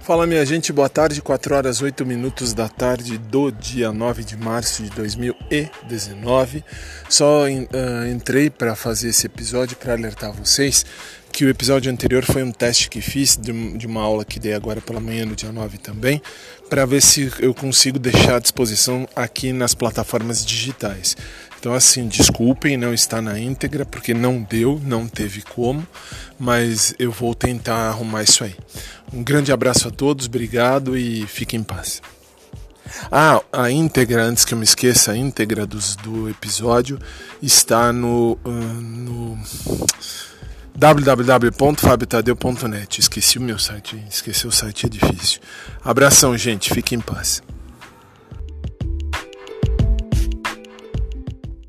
Fala minha gente, boa tarde, 4 horas 8 minutos da tarde do dia 9 de março de 2019. Só uh, entrei para fazer esse episódio para alertar vocês que o episódio anterior foi um teste que fiz de, de uma aula que dei agora pela manhã no dia 9 também, para ver se eu consigo deixar à disposição aqui nas plataformas digitais. Então, assim, desculpem, não está na íntegra, porque não deu, não teve como, mas eu vou tentar arrumar isso aí. Um grande abraço a todos, obrigado e fiquem em paz. Ah, a íntegra, antes que eu me esqueça, a íntegra dos, do episódio está no, uh, no. Esqueci o meu site, esquecer o site é difícil. Abração, gente, fiquem em paz.